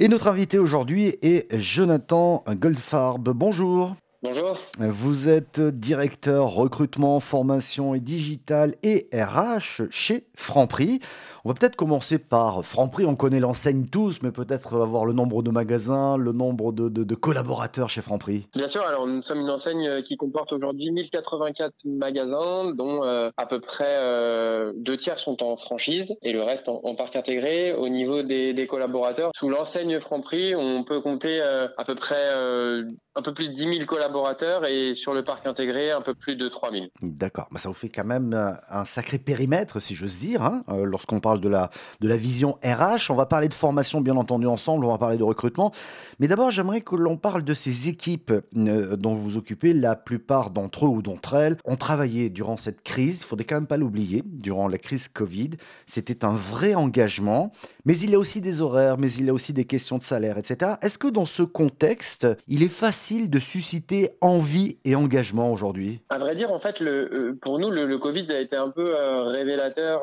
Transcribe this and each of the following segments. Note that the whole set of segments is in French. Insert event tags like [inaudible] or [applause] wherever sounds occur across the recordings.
Et notre invité aujourd'hui est Jonathan Goldfarb. Bonjour. Bonjour. Vous êtes directeur recrutement, formation et digital et RH chez Franprix. On va peut-être commencer par Franprix. On connaît l'enseigne tous, mais peut-être avoir le nombre de magasins, le nombre de, collaborateurs chez Franprix. Bien sûr. Alors, nous sommes une enseigne qui comporte aujourd'hui 1084 magasins, dont euh, à peu près euh, deux tiers sont en franchise et le reste en, parc intégré. Au niveau des, collaborateurs, sous l'enseigne Franprix, on peut compter euh, à peu près un peu plus de 10 000 collaborateurs et sur le parc intégré, un peu plus de 3 000. D'accord. Bah, ça vous fait quand même euh, un sacré périmètre, si j'ose dire, hein, euh, lorsqu'on parle de la, de la vision RH. On va parler de formation, bien entendu, ensemble. On va parler de recrutement. Mais d'abord, j'aimerais que l'on parle de ces équipes euh, dont vous occupez. La plupart d'entre eux ou d'entre elles ont travaillé durant cette crise. Il ne faudrait quand même pas l'oublier. Durant la crise Covid, c'était un vrai engagement. Mais il y a aussi des horaires, mais il y a aussi des questions de salaire, etc. Est-ce que dans ce contexte, il est facile de susciter envie et engagement aujourd'hui? À vrai dire, en fait, euh, pour nous, le, Covid a été un peu euh, révélateur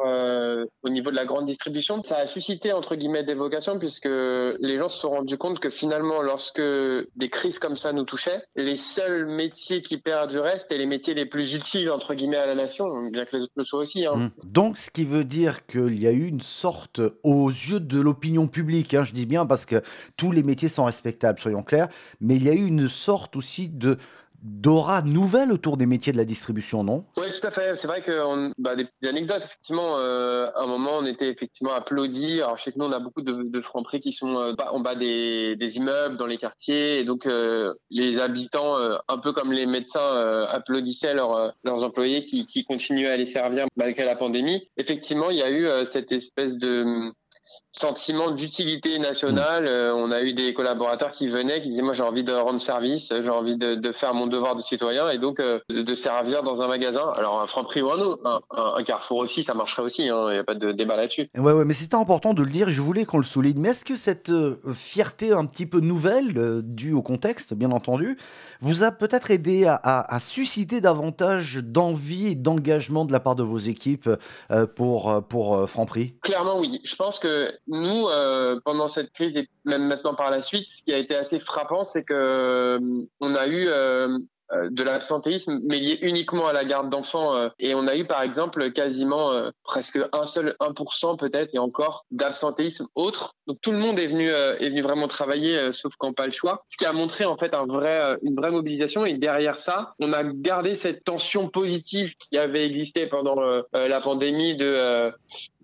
au niveau de la grande distribution. Ça a suscité, entre guillemets, des vocations puisque les gens se sont rendus compte que finalement, lorsque des crises comme ça nous touchaient, les seuls métiers qui perduraient, c'était les métiers les plus utiles, entre guillemets, à la nation, bien que les autres le soient aussi. Hein. Mmh. Donc, ce qui veut dire qu'il y a eu une sorte, aux yeux de l'opinion publique, hein, je dis bien parce que tous les métiers sont respectables, soyons clairs, mais il y a eu une sorte aussi de d'aura nouvelle autour des métiers de la distribution, non? Oui, tout à fait. C'est vrai que bah, des, anecdotes. Effectivement, euh, à un moment, on était effectivement applaudi. Alors, je sais que nous, on a beaucoup de, de francs-prix qui sont euh, en bas des, immeubles, dans les quartiers, et donc euh, les habitants, un peu comme les médecins, applaudissaient leurs employés qui continuaient à les servir malgré la pandémie. Effectivement, il y a eu cette espèce de sentiment d'utilité nationale. Euh, on a eu des collaborateurs qui venaient, qui disaient moi j'ai envie de rendre service, j'ai envie de, faire mon devoir de citoyen et donc euh, de, servir dans un magasin. Alors un Franprix ou un autre, un, Carrefour aussi, ça marcherait aussi. Il hein, n'y a pas de débat là-dessus. Ouais, ouais, mais c'était important de le dire. Je voulais qu'on le souligne. Mais est-ce que cette euh, fierté un petit peu nouvelle, due au contexte, bien entendu, vous a peut-être aidé à, susciter davantage d'envie et d'engagement de la part de vos équipes pour pour Franprix Clairement oui. Je pense que nous, euh, pendant cette crise et même maintenant par la suite, ce qui a été assez frappant, c'est que euh, on a eu euh, de l'absentéisme, mais lié uniquement à la garde d'enfants. Et on a eu par exemple quasiment presque un seul 1% peut-être et encore d'absentéisme autre. Donc tout le monde est venu est venu vraiment travailler, sauf quand pas le choix. Ce qui a montré en fait un vrai une vraie mobilisation. Et derrière ça, on a gardé cette tension positive qui avait existé pendant la pandémie de,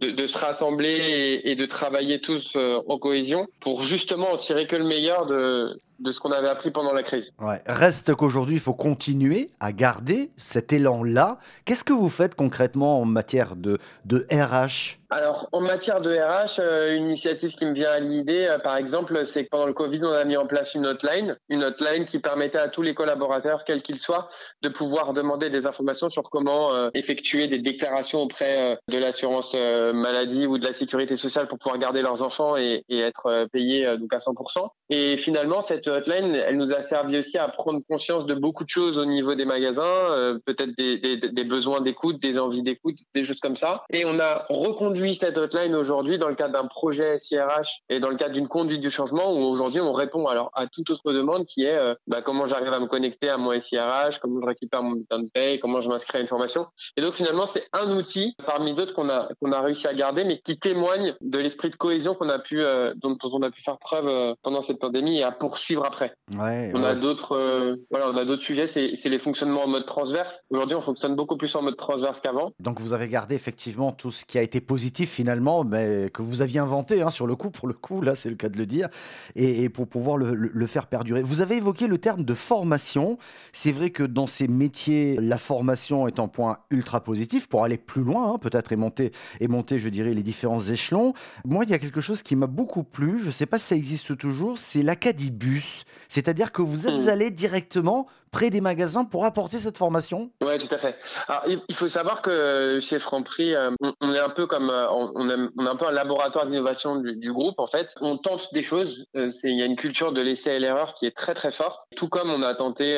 de, se rassembler et, de travailler tous en cohésion pour justement en tirer que le meilleur de de ce qu'on avait appris pendant la crise. Reste qu'aujourd'hui, il faut continuer à garder cet élan-là. Qu'est-ce que vous faites concrètement en matière de, de RH alors, en matière de RH, euh, une initiative qui me vient à l'idée, euh, par exemple, c'est que pendant le Covid, on a mis en place une hotline, une hotline qui permettait à tous les collaborateurs, quels qu'ils soient, de pouvoir demander des informations sur comment euh, effectuer des déclarations auprès de l'assurance maladie ou de la sécurité sociale pour pouvoir garder leurs enfants et, être payés donc à 100%. Et finalement, cette hotline, elle nous a servi aussi à prendre conscience de beaucoup de choses au niveau des magasins, peut-être des besoins d'écoute, des envies d'écoute, des choses comme ça. Et on a reconduit cette hotline aujourd'hui dans le cadre d'un projet SIRH et dans le cadre d'une conduite du changement où aujourd'hui on répond alors à toute autre demande qui est euh, bah, comment j'arrive à me connecter à mon SIRH, comment je récupère mon bulletin de paye, comment je m'inscris à une formation. Et donc finalement c'est un outil parmi d'autres qu'on a qu'on a réussi à garder mais qui témoigne de l'esprit de cohésion qu'on a pu euh, dont, on a pu faire preuve euh, pendant cette pandémie et à poursuivre après. Ouais, on a d'autres voilà on a d'autres sujets c'est les fonctionnements en mode transverse. Aujourd'hui on fonctionne beaucoup plus en mode transverse qu'avant. Donc vous avez gardé effectivement tout ce qui a été positif finalement, mais que vous aviez inventé hein, sur le coup, pour le coup, là c'est le cas de le dire, et, pour pouvoir le, faire perdurer. Vous avez évoqué le terme de formation. C'est vrai que dans ces métiers, la formation est un point ultra positif pour aller plus loin, hein, peut-être et monter, et monter, je dirais, les différents échelons. Moi, il y a quelque chose qui m'a beaucoup plu, je ne sais pas si ça existe toujours, c'est l'acadibus. C'est-à-dire que vous êtes mmh. allé directement près des magasins pour apporter cette formation Oui, tout à fait. Alors, il faut savoir que chez Franprix, euh, on est un peu comme euh, on est, un peu un laboratoire d'innovation du, groupe en fait. On tente des choses. Euh, il y a une culture de l'essai et l'erreur qui est très très forte. Tout comme on a tenté,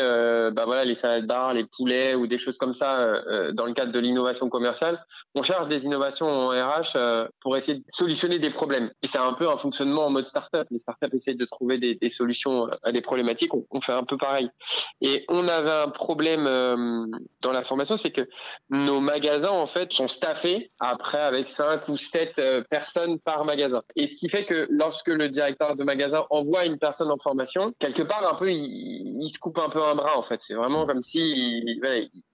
bah voilà, les salades bar, les poulets ou des choses comme ça dans le cadre de l'innovation commerciale. On cherche des innovations en RH pour essayer de solutionner des problèmes. Et c'est un peu un fonctionnement en mode startup. Les startups essayent de trouver des, solutions à des problématiques. On, on, fait un peu pareil. Et on avait un problème dans la formation, c'est que nos magasins en fait sont staffés après avec cinq ou sept euh, personnes par magasin. Et ce qui fait que lorsque le directeur de magasin envoie une personne en formation, quelque part un peu il, se coupe un peu un bras en fait. C'est vraiment comme si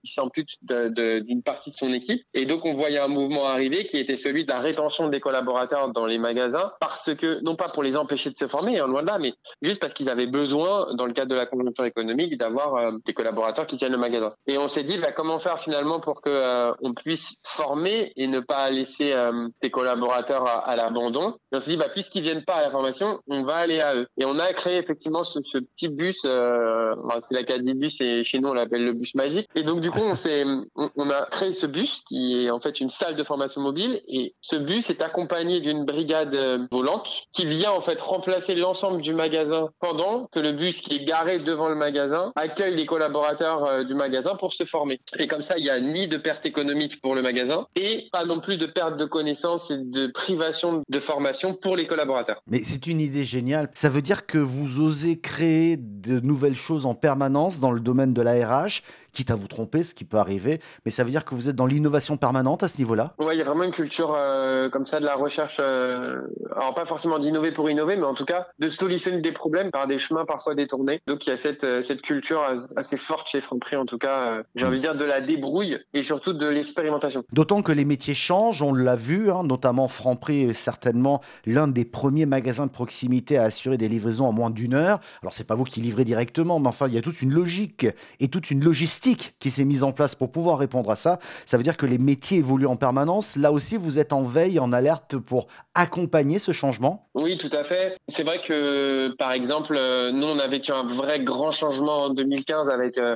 s'ampute d'une partie de son équipe. Et donc on voyait un mouvement arriver qui était celui de la rétention des collaborateurs dans les magasins parce que non pas pour les empêcher de se former, hein, loin de là, mais juste parce qu'ils avaient besoin dans le cadre de la conjoncture économique d'avoir euh, des collaborateurs qui tiennent le magasin. Et on s'est dit bah, comment faire finalement pour que euh, on puisse former et ne pas laisser euh, tes collaborateurs à, l'abandon? Et on s'est dit, bah, puisqu'ils viennent pas à la formation, on va aller à eux. Et on a créé effectivement ce, petit bus, euh, c'est l'Acadie Bus et chez nous on l'appelle le bus magique. Et donc on, a créé ce bus qui est en fait une salle de formation mobile. Et ce bus est accompagné d'une brigade euh, volante qui vient en fait remplacer l'ensemble du magasin pendant que le bus qui est garé devant le magasin accueille les collaborateurs euh, du magasin pour se former. Et comme ça, il n'y a ni de perte économique pour le magasin et pas non plus de perte de connaissances et de privation de formation pour les collaborateurs. Mais c'est une idée géniale. Ça veut dire que vous osez créer de nouvelles choses en permanence dans le domaine de la RH quitte à vous tromper, ce qui peut arriver. Mais ça veut dire que vous êtes dans l'innovation permanente à ce niveau-là? Oui, il y a vraiment une culture euh, comme ça de la recherche. Euh, alors, pas forcément d'innover pour innover, mais en tout cas de solutionner des problèmes par des chemins parfois détournés. Donc, il y a cette, euh, cette culture assez forte chez Franprix, en tout cas, j'ai envie de dire de la débrouille et surtout de l'expérimentation. D'autant que les métiers changent, on l'a vu, hein, notamment Franprix est certainement l'un des premiers magasins de proximité à assurer des livraisons en moins d'une heure. Alors, c'est pas vous qui livrez directement, mais enfin, il y a toute une logique et toute une logistique qui s'est mise en place pour pouvoir répondre à ça. Ça veut dire que les métiers évoluent en permanence. Là aussi, vous êtes en veille, en alerte pour accompagner ce changement? Oui, tout à fait. C'est vrai que, par exemple, euh, nous, on a vécu un vrai grand changement en 2015 avec euh,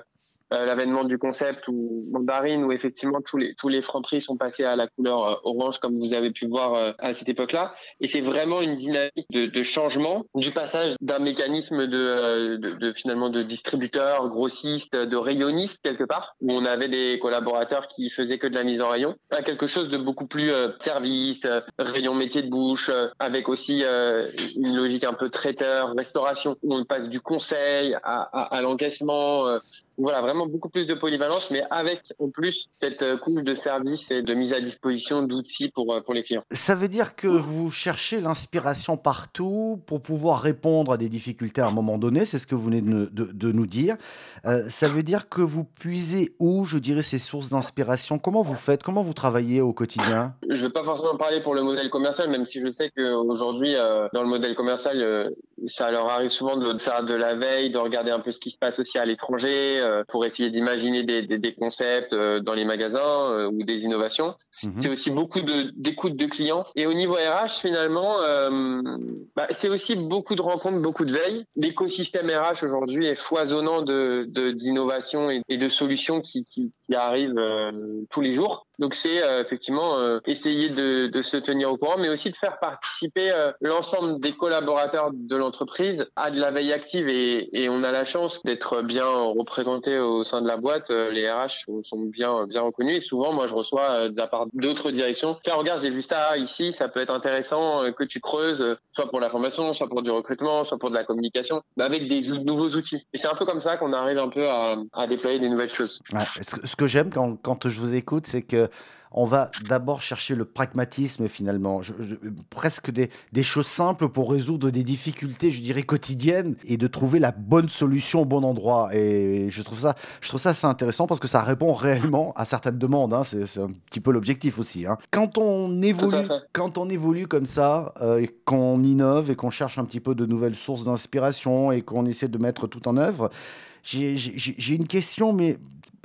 l'avènement du concept ou mandarine où effectivement tous les tous les francs prix sont passés à la couleur euh, orange comme vous avez pu voir euh, à cette époque-là. Et c'est vraiment une dynamique de, de changement du passage d'un mécanisme de, de, de, finalement de distributeur grossiste de rayonniste quelque part où on avait des collaborateurs qui faisaient que de la mise en rayon à quelque chose de beaucoup plus service rayon métier de bouche avec aussi une logique un peu traiteur restauration où on passe du conseil à, à, à l'encaissement voilà, vraiment beaucoup plus de polyvalence, mais avec en plus cette euh, couche de service et de mise à disposition d'outils pour, euh, pour les clients. Ça veut dire que vous cherchez l'inspiration partout pour pouvoir répondre à des difficultés à un moment donné, c'est ce que vous venez de, de, nous dire. Euh, ça veut dire que vous puisez où, je dirais, ces sources d'inspiration? Comment vous faites? Comment vous travaillez au quotidien? Je ne vais pas forcément parler pour le modèle commercial, même si je sais qu'aujourd'hui, dans le modèle commercial, ça leur arrive souvent de faire de la veille, de regarder un peu ce qui se passe aussi à l'étranger, euh, pour essayer d'imaginer des, des, des, concepts euh, dans les magasins euh, ou des innovations. Mhm. C'est aussi beaucoup d'écoute de, clients. Et au niveau RH, finalement, bah, c'est aussi beaucoup de rencontres, beaucoup de veille. L'écosystème RH aujourd'hui est foisonnant de d'innovations et, et, de solutions qui, qui, qui arrivent tous les jours. Donc c'est effectivement essayer de, de, se tenir au courant, mais aussi de faire participer l'ensemble des collaborateurs de l'entreprise à de la veille active. Et, et on a la chance d'être bien représenté au sein de la boîte, euh, les RH sont bien bien reconnus. Et souvent moi je reçois euh, de la part d'autres directions tiens regarde j'ai vu ça ici ça peut être intéressant euh, que tu creuses soit pour la formation soit pour du recrutement soit pour de la communication mais avec des nouveaux outils et c'est un peu comme ça qu'on arrive un peu à, déployer des nouvelles choses. Ce que, j'aime quand, quand je vous écoute c'est que on va d'abord chercher le pragmatisme finalement, presque des, choses simples pour résoudre des difficultés, je dirais, quotidiennes et de trouver la bonne solution au bon endroit. Et je trouve ça, je trouve ça assez intéressant parce que ça répond réellement à certaines demandes. Hein. C'est un petit peu l'objectif aussi. Hein. Quand, on évolue, quand on évolue comme ça, euh, qu'on innove et qu'on cherche un petit peu de nouvelles sources d'inspiration et qu'on essaie de mettre tout en œuvre, j'ai une question, mais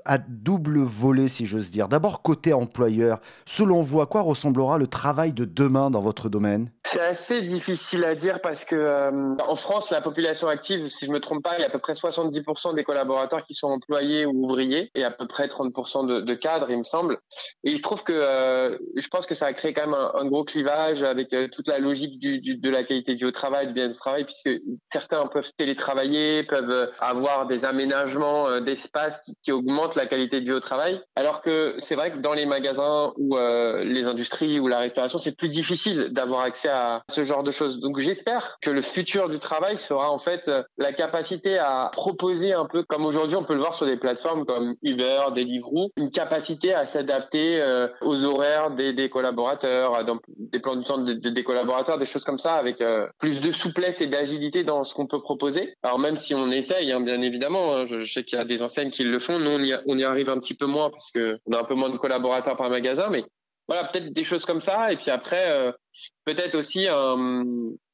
à double volet, si j'ose dire. D'abord, côté employeur, selon vous, à quoi ressemblera le travail de demain dans votre domaine? C'est assez difficile à dire parce que euh, en France, la population active, si je me trompe pas, il y a à peu près 70% des collaborateurs qui sont employés ou ouvriers et à peu près 30% de, cadres, il me semble. Et il se trouve que euh, je pense que ça a créé quand même un, gros clivage avec euh, toute la logique du, du, de la qualité du travail, du bien du travail, puisque certains peuvent télétravailler, peuvent avoir des aménagements d'espace qui, qui, augmentent la qualité du travail. Alors que c'est vrai que dans les magasins ou les industries ou la restauration, c'est plus difficile d'avoir accès à ce genre de choses. Donc j'espère que le futur du travail sera en fait euh, la capacité à proposer un peu comme aujourd'hui on peut le voir sur des plateformes comme Uber, Deliveroo, une capacité à s'adapter euh, aux horaires des, collaborateurs, dans des plans du temps des, collaborateurs, des choses comme ça, avec euh, plus de souplesse et d'agilité dans ce qu'on peut proposer. Alors même si on essaye, hein, bien évidemment, hein, je, sais qu'il y a des enseignes qui le font, nous on y, arrive un petit peu moins parce que on a un peu moins de collaborateurs par magasin, mais voilà, peut-être des choses comme ça. Et puis après, euh, peut-être aussi un,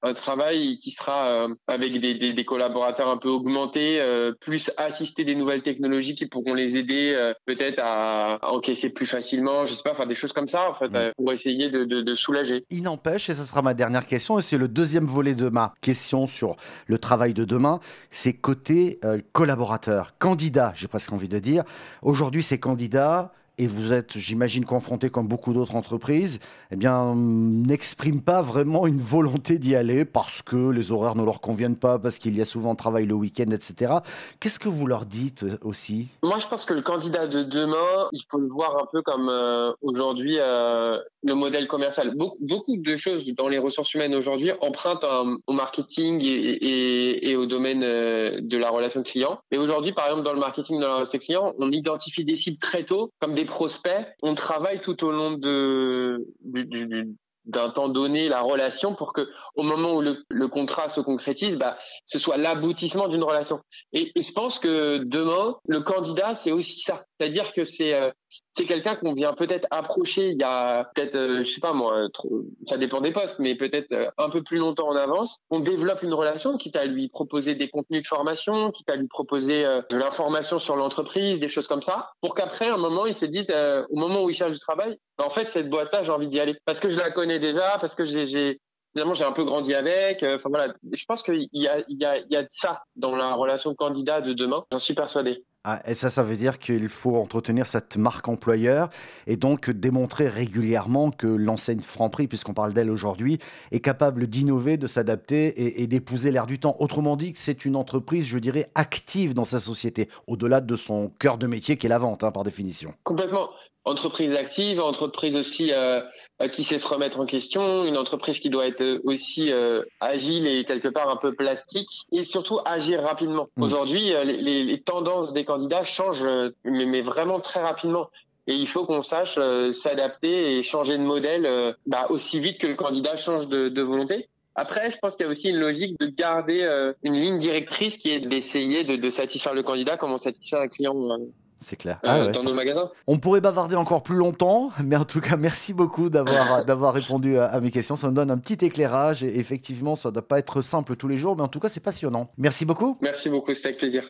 un, travail qui sera euh, avec des, des, des, collaborateurs un peu augmentés, euh, plus assister des nouvelles technologies qui pourront les aider euh, peut-être à, à, encaisser plus facilement, je sais pas, faire des choses comme ça en fait, mmh. pour essayer de, de, de, soulager. Il n'empêche, et ce sera ma dernière question, et c'est le deuxième volet de ma question sur le travail de demain, c'est côté collaborateurs, candidats, j'ai presque envie de dire. Aujourd'hui, ces candidats et vous êtes, j'imagine, confronté comme beaucoup d'autres entreprises, eh bien, n'expriment pas vraiment une volonté d'y aller parce que les horaires ne leur conviennent pas, parce qu'il y a souvent travail le week-end, etc. Qu'est-ce que vous leur dites euh, aussi? Moi, je pense que le candidat de demain, il faut le voir un peu comme euh, aujourd'hui euh, le modèle commercial. Beaucoup, de choses dans les ressources humaines aujourd'hui empruntent un, au marketing et, et, au domaine de la relation client. Et aujourd'hui, par exemple, dans le marketing de la relation client, on identifie des cibles très tôt comme des prospects. On travaille tout au long de, du, du, d'un temps donné la relation pour que au moment où le, contrat se concrétise, bah, ce soit l'aboutissement d'une relation. Et, je pense que demain, le candidat, c'est aussi ça. C'est-à-dire que c'est euh, c'est quelqu'un qu'on vient peut-être approcher il y a peut-être, euh, je sais pas moi, ça dépend des postes, mais peut-être euh, un peu plus longtemps en avance. On développe une relation, quitte à lui proposer des contenus de formation, quitte à lui proposer euh, de l'information sur l'entreprise, des choses comme ça, pour qu'après, un moment, il se dise, euh, au moment où il cherche du travail, bah, en fait, cette boîte-là, j'ai envie d'y aller parce que je la connais déjà, parce que j'ai finalement j'ai un peu grandi avec. Enfin voilà, je pense qu'il y a, y, y a ça dans la relation candidat de demain. J'en suis persuadé. Ah, et ça, ça veut dire qu'il faut entretenir cette marque employeur et donc démontrer régulièrement que l'enseigne Franprix, puisqu'on parle d'elle aujourd'hui, est capable d'innover, de s'adapter et, d'épouser l'air du temps. Autrement dit, que c'est une entreprise, je dirais, active dans sa société, au-delà de son cœur de métier qui est la vente, hein, par définition. Complètement. Entreprise active, entreprise aussi euh, qui sait se remettre en question, une entreprise qui doit être aussi euh, agile et quelque part un peu plastique, et surtout agir rapidement. Mmh. Aujourd'hui, les, les tendances des candidats changent, mais, mais vraiment très rapidement. Et il faut qu'on sache euh, s'adapter et changer de modèle euh, bah, aussi vite que le candidat change de, de volonté. Après, je pense qu'il y a aussi une logique de garder euh, une ligne directrice qui est d'essayer de, de, satisfaire le candidat comme on satisfait un client c'est clair. Euh, ah ouais, dans nos magasins? On pourrait bavarder encore plus longtemps, [laughs] mais en tout cas, merci beaucoup d'avoir [laughs] d'avoir répondu à, à, mes questions. Ça me donne un petit éclairage et effectivement, ça ne doit pas être simple tous les jours, mais en tout cas, c'est passionnant. Merci beaucoup. Merci beaucoup, c'était avec plaisir.